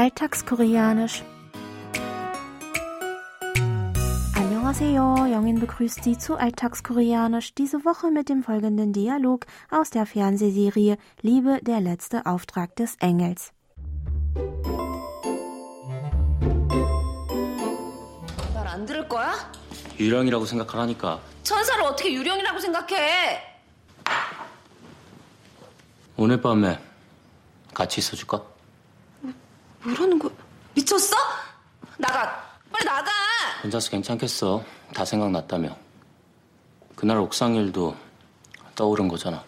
Alltagskoreanisch. Annyeonghaseyo, Jongin begrüßt Sie zu Alltagskoreanisch, diese Woche mit dem folgenden Dialog aus der Fernsehserie Liebe, der letzte Auftrag des Engels. 말 안 들을 거야? 유령이라고 생각하라니까 천사를 어떻게 유령이라고 생각해? 오늘 밤에 같이 있어줄까? 뭐라는 거야? 미쳤어? 나가! 빨리 나가! 혼자서 괜찮겠어 다 생각났다며 그날 옥상 일도 떠오른 거잖아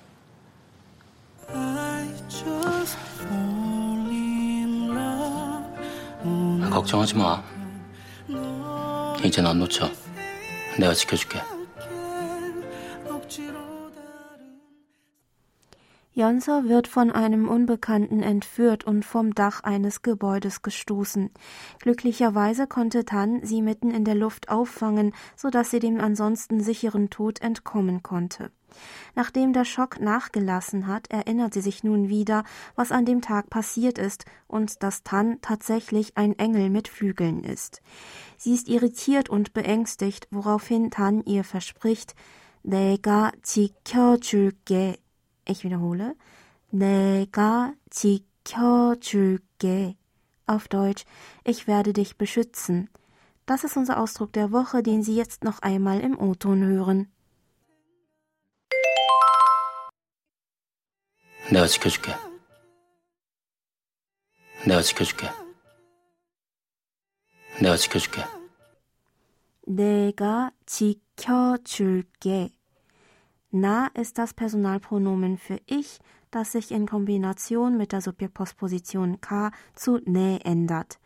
걱정하지 마 이젠 안 놓쳐 내가 지켜줄게 Jonse wird von einem Unbekannten entführt und vom Dach eines Gebäudes gestoßen. Glücklicherweise konnte Tan sie mitten in der Luft auffangen, so dass sie dem ansonsten sicheren Tod entkommen konnte. Nachdem der Schock nachgelassen hat, erinnert sie sich nun wieder, was an dem Tag passiert ist und dass Tan tatsächlich ein Engel mit Flügeln ist. Sie ist irritiert und beängstigt, woraufhin Tan ihr verspricht, 내가 지켜줄게. Ich wiederhole. 내가 지켜줄게. Auf Deutsch, ich werde dich beschützen. Das ist unser Ausdruck der Woche, den Sie jetzt noch einmal im O-Ton hören. 내가 지켜줄게 내가 지켜줄게 내가 지켜줄게 내가 지켜줄게. Na ist das Personalpronomen für ich, das sich in Kombination mit der Subjektpostposition K zu ne ändert.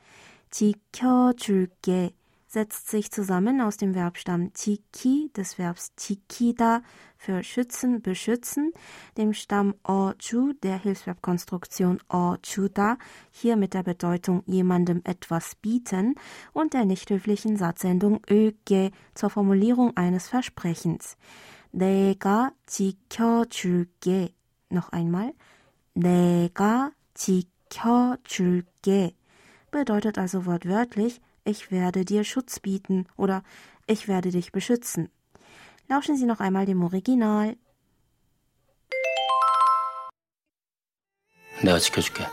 지켜줄게 setzt sich zusammen aus dem Verbstamm tiki des Verbs tikida für schützen, beschützen, dem Stamm oju der Hilfsverbkonstruktion ojuda, hier mit der Bedeutung jemandem etwas bieten und der nicht höflichen Satzendung öge zur Formulierung eines Versprechens. 내가 지켜줄게. Noch einmal. 내가 지켜줄게. Bedeutet also wortwörtlich, ich werde dir Schutz bieten oder ich werde dich beschützen. Lauschen Sie noch einmal dem Original. 내가 지켜줄게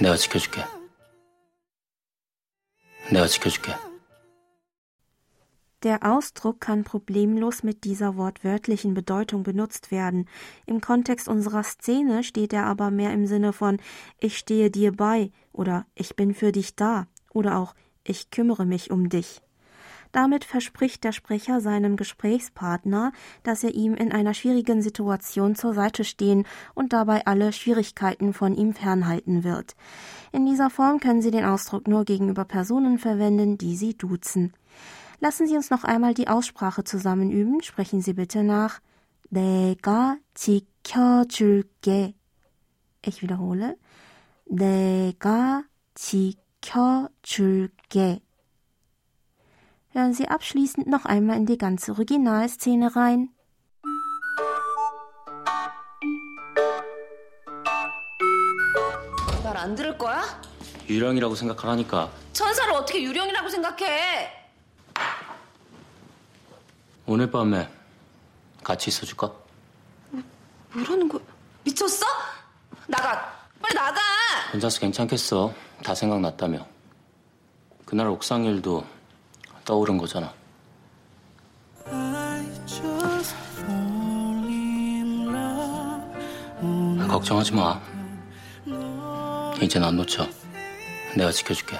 내가 지켜줄게 내가 지켜줄게 Der Ausdruck kann problemlos mit dieser wortwörtlichen Bedeutung benutzt werden. Im Kontext unserer Szene steht er aber mehr im Sinne von ich stehe dir bei oder ich bin für dich da oder auch ich kümmere mich um dich. Damit verspricht der Sprecher seinem Gesprächspartner, dass er ihm in einer schwierigen Situation zur Seite stehen und dabei alle Schwierigkeiten von ihm fernhalten wird. In dieser Form können Sie den Ausdruck nur gegenüber Personen verwenden, die Sie duzen. Lassen Sie uns noch einmal die Aussprache zusammen üben. Sprechen Sie bitte nach. 내가 지켜줄게. Ich wiederhole. 내가 지켜줄게. Hören Sie abschließend noch einmal in die ganze Originalszene rein. 말 안 들을 거야? 유령이라고 생각하라니까 천사를 어떻게 유령이라고 생각해? 오늘 밤에 같이 있어줄까? 뭐라는 거야? 미쳤어? 나가! 빨리 나가! 혼자서 괜찮겠어 다 생각났다며 그날 옥상 일도 떠오른 거잖아 걱정하지 마 이젠 안 놓쳐 내가 지켜줄게